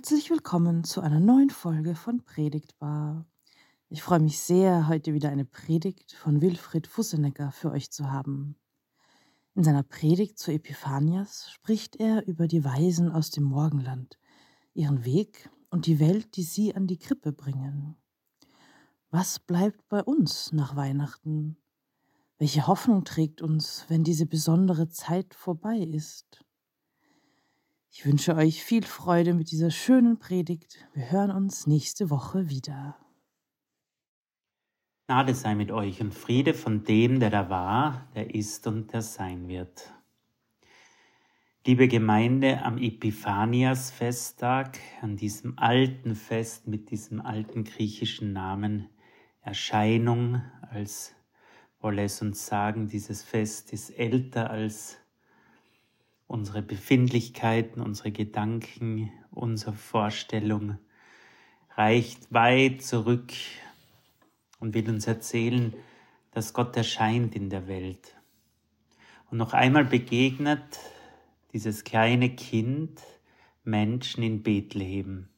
Herzlich willkommen zu einer neuen Folge von Predigtbar. Ich freue mich sehr, heute wieder eine Predigt von Wilfried Fussenegger für euch zu haben. In seiner Predigt zu Epiphanias spricht er über die Weisen aus dem Morgenland, ihren Weg und die Welt, die sie an die Krippe bringen. Was bleibt bei uns nach Weihnachten? Welche Hoffnung trägt uns, wenn diese besondere Zeit vorbei ist? Ich wünsche euch viel Freude mit dieser schönen Predigt. Wir hören uns nächste Woche wieder. Gnade sei mit euch und Friede von dem, der da war, der ist und der sein wird. Liebe Gemeinde, am Epiphanias-Festtag, an diesem alten Fest mit diesem alten griechischen Namen Erscheinung, als wolle es uns sagen, dieses Fest ist älter als unsere Befindlichkeiten, unsere Gedanken, unsere Vorstellung reicht weit zurück und will uns erzählen, dass Gott erscheint in der Welt. Und noch einmal begegnet dieses kleine Kind Menschen in Bethlehem.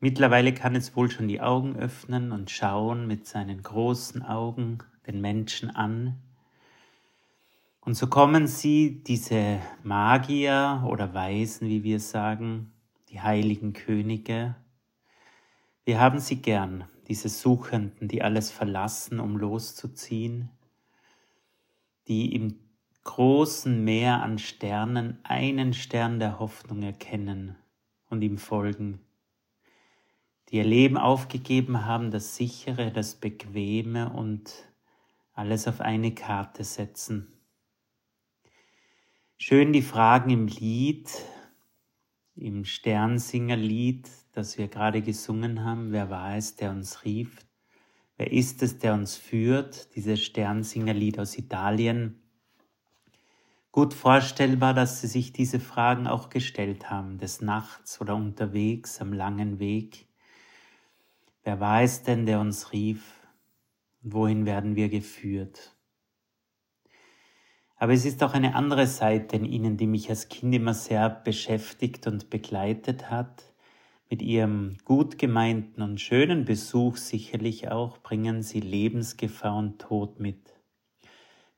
Mittlerweile kann es wohl schon die Augen öffnen und schauen mit seinen großen Augen den Menschen an und so kommen sie, diese Magier oder Weisen, wie wir sagen, die heiligen Könige. Wir haben sie gern, diese Suchenden, die alles verlassen, um loszuziehen, die im großen Meer an Sternen einen Stern der Hoffnung erkennen und ihm folgen, die ihr Leben aufgegeben haben, das sichere, das bequeme und alles auf eine Karte setzen Schön die Fragen im Lied, im Sternsingerlied, das wir gerade gesungen haben. Wer war es, der uns rief? Wer ist es, der uns führt? Dieses Sternsingerlied aus Italien. Gut vorstellbar, dass sie sich diese Fragen auch gestellt haben, des Nachts oder unterwegs am langen Weg. Wer war es denn, der uns rief? Wohin werden wir geführt? Aber es ist auch eine andere Seite in ihnen, die mich als Kind immer sehr beschäftigt und begleitet hat. Mit ihrem gut gemeinten und schönen Besuch sicherlich auch bringen sie Lebensgefahr und Tod mit.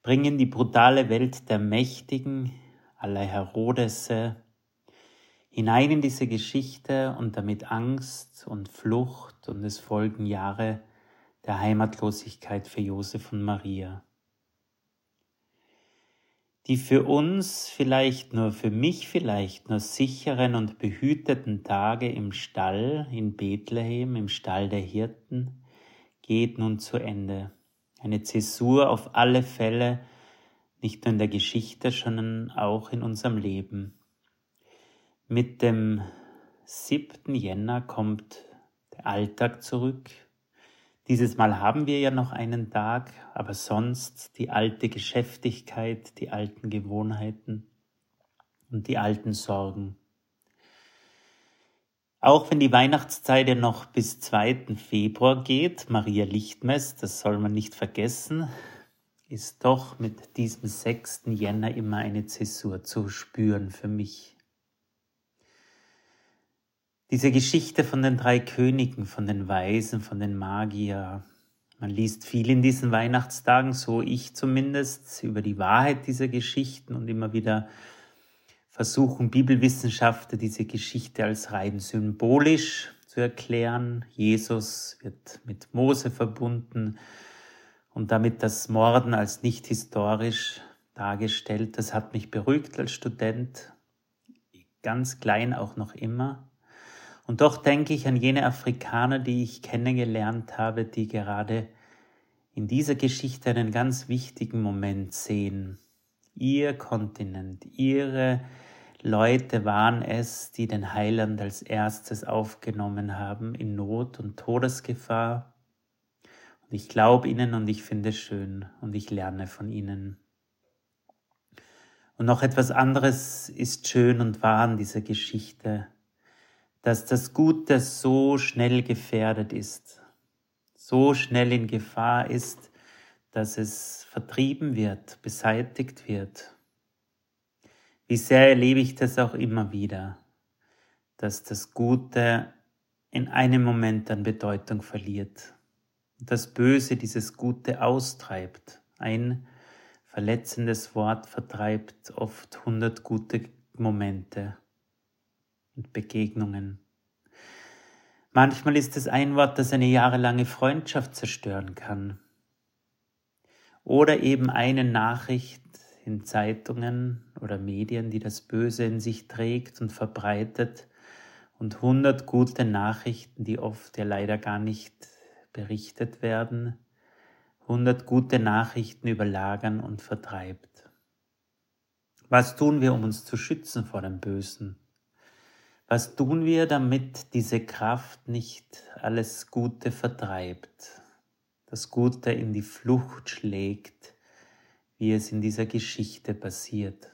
Bringen die brutale Welt der Mächtigen, aller Herodesse, hinein in diese Geschichte und damit Angst und Flucht und es folgen Jahre der Heimatlosigkeit für Josef und Maria die für uns vielleicht nur, für mich vielleicht nur sicheren und behüteten Tage im Stall in Bethlehem, im Stall der Hirten, geht nun zu Ende. Eine Zäsur auf alle Fälle, nicht nur in der Geschichte, sondern auch in unserem Leben. Mit dem 7. Jänner kommt der Alltag zurück, dieses Mal haben wir ja noch einen Tag, aber sonst die alte Geschäftigkeit, die alten Gewohnheiten und die alten Sorgen. Auch wenn die Weihnachtszeit ja noch bis 2. Februar geht, Maria Lichtmess, das soll man nicht vergessen, ist doch mit diesem 6. Jänner immer eine Zäsur zu spüren für mich. Diese Geschichte von den drei Königen, von den Weisen, von den Magier. Man liest viel in diesen Weihnachtstagen, so ich zumindest, über die Wahrheit dieser Geschichten und immer wieder versuchen Bibelwissenschaftler diese Geschichte als rein symbolisch zu erklären. Jesus wird mit Mose verbunden und damit das Morden als nicht historisch dargestellt. Das hat mich beruhigt als Student, ganz klein auch noch immer. Und doch denke ich an jene Afrikaner, die ich kennengelernt habe, die gerade in dieser Geschichte einen ganz wichtigen Moment sehen. Ihr Kontinent, ihre Leute waren es, die den Heiland als erstes aufgenommen haben in Not und Todesgefahr. Und ich glaube ihnen und ich finde es schön und ich lerne von ihnen. Und noch etwas anderes ist schön und wahr an dieser Geschichte dass das Gute so schnell gefährdet ist, so schnell in Gefahr ist, dass es vertrieben wird, beseitigt wird. Wie sehr erlebe ich das auch immer wieder, dass das Gute in einem Moment an Bedeutung verliert. Das Böse dieses Gute austreibt. Ein verletzendes Wort vertreibt oft hundert gute Momente und Begegnungen. Manchmal ist es ein Wort, das eine jahrelange Freundschaft zerstören kann. Oder eben eine Nachricht in Zeitungen oder Medien, die das Böse in sich trägt und verbreitet und hundert gute Nachrichten, die oft ja leider gar nicht berichtet werden, hundert gute Nachrichten überlagern und vertreibt. Was tun wir, um uns zu schützen vor dem Bösen? Was tun wir, damit diese Kraft nicht alles Gute vertreibt, das Gute in die Flucht schlägt, wie es in dieser Geschichte passiert?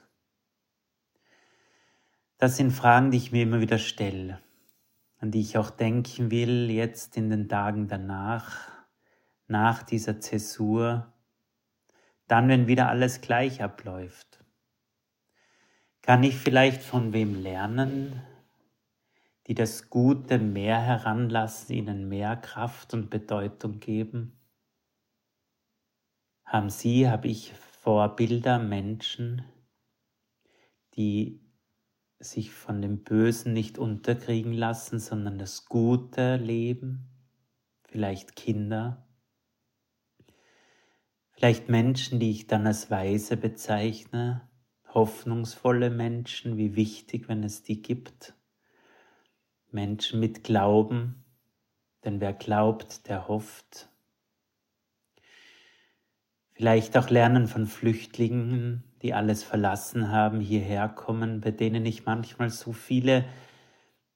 Das sind Fragen, die ich mir immer wieder stelle, an die ich auch denken will jetzt in den Tagen danach, nach dieser Zäsur, dann, wenn wieder alles gleich abläuft. Kann ich vielleicht von wem lernen, die das Gute mehr heranlassen, ihnen mehr Kraft und Bedeutung geben? Haben Sie, habe ich Vorbilder, Menschen, die sich von dem Bösen nicht unterkriegen lassen, sondern das Gute leben? Vielleicht Kinder? Vielleicht Menschen, die ich dann als Weise bezeichne, hoffnungsvolle Menschen, wie wichtig, wenn es die gibt. Menschen mit Glauben, denn wer glaubt, der hofft. Vielleicht auch lernen von Flüchtlingen, die alles verlassen haben, hierher kommen, bei denen ich manchmal so viele,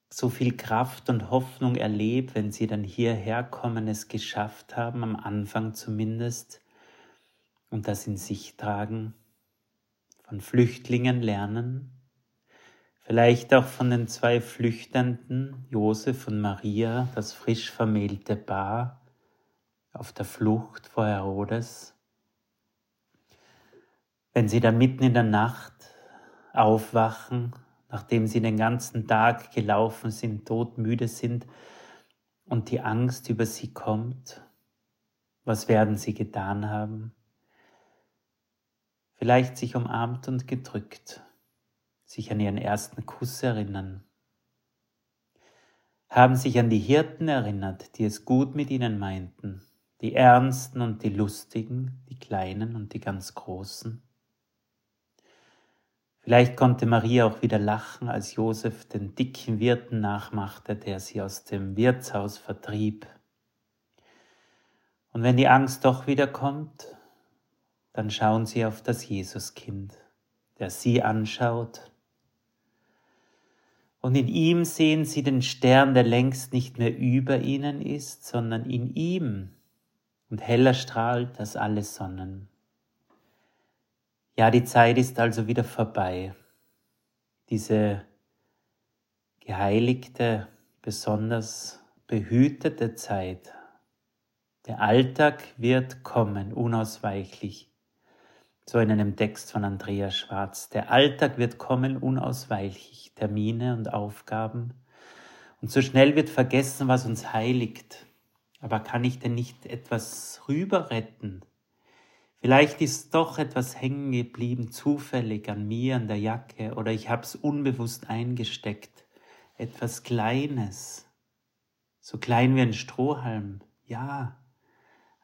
so viel Kraft und Hoffnung erlebe, wenn sie dann hierher kommen, es geschafft haben, am Anfang zumindest, und das in sich tragen, von Flüchtlingen lernen, Vielleicht auch von den zwei Flüchtenden, Josef und Maria, das frisch vermählte Paar auf der Flucht vor Herodes. Wenn sie dann mitten in der Nacht aufwachen, nachdem sie den ganzen Tag gelaufen sind, todmüde sind und die Angst über sie kommt, was werden sie getan haben? Vielleicht sich umarmt und gedrückt sich an ihren ersten Kuss erinnern, haben sich an die Hirten erinnert, die es gut mit ihnen meinten, die Ernsten und die Lustigen, die Kleinen und die ganz Großen. Vielleicht konnte Maria auch wieder lachen, als Josef den dicken Wirten nachmachte, der sie aus dem Wirtshaus vertrieb. Und wenn die Angst doch wieder kommt, dann schauen sie auf das Jesuskind, der sie anschaut und in ihm sehen sie den Stern, der längst nicht mehr über ihnen ist, sondern in ihm und heller strahlt als alle Sonnen. Ja, die Zeit ist also wieder vorbei. Diese geheiligte, besonders behütete Zeit. Der Alltag wird kommen, unausweichlich so in einem Text von Andreas Schwarz. Der Alltag wird kommen unausweichlich, Termine und Aufgaben. Und so schnell wird vergessen, was uns heiligt. Aber kann ich denn nicht etwas rüber retten? Vielleicht ist doch etwas hängen geblieben, zufällig an mir, an der Jacke, oder ich habe es unbewusst eingesteckt. Etwas Kleines, so klein wie ein Strohhalm. Ja,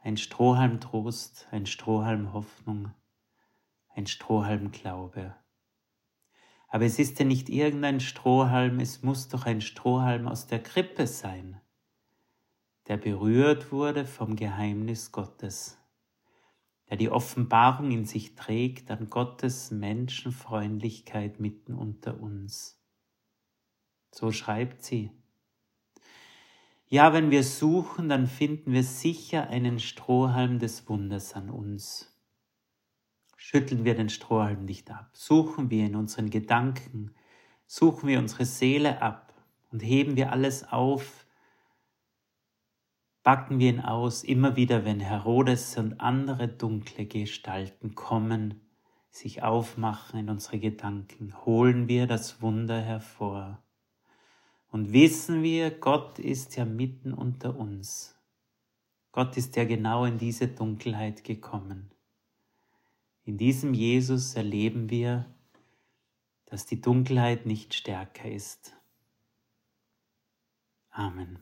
ein Strohhalm Trost, ein Strohhalm Hoffnung ein Strohhalm Glaube. Aber es ist ja nicht irgendein Strohhalm, es muss doch ein Strohhalm aus der Krippe sein, der berührt wurde vom Geheimnis Gottes, der die Offenbarung in sich trägt an Gottes Menschenfreundlichkeit mitten unter uns. So schreibt sie. Ja, wenn wir suchen, dann finden wir sicher einen Strohhalm des Wunders an uns schütteln wir den Strohhalm nicht ab, suchen wir in unseren Gedanken, suchen wir unsere Seele ab und heben wir alles auf, backen wir ihn aus, immer wieder, wenn Herodes und andere dunkle Gestalten kommen, sich aufmachen in unsere Gedanken, holen wir das Wunder hervor. Und wissen wir, Gott ist ja mitten unter uns. Gott ist ja genau in diese Dunkelheit gekommen. In diesem Jesus erleben wir, dass die Dunkelheit nicht stärker ist. Amen.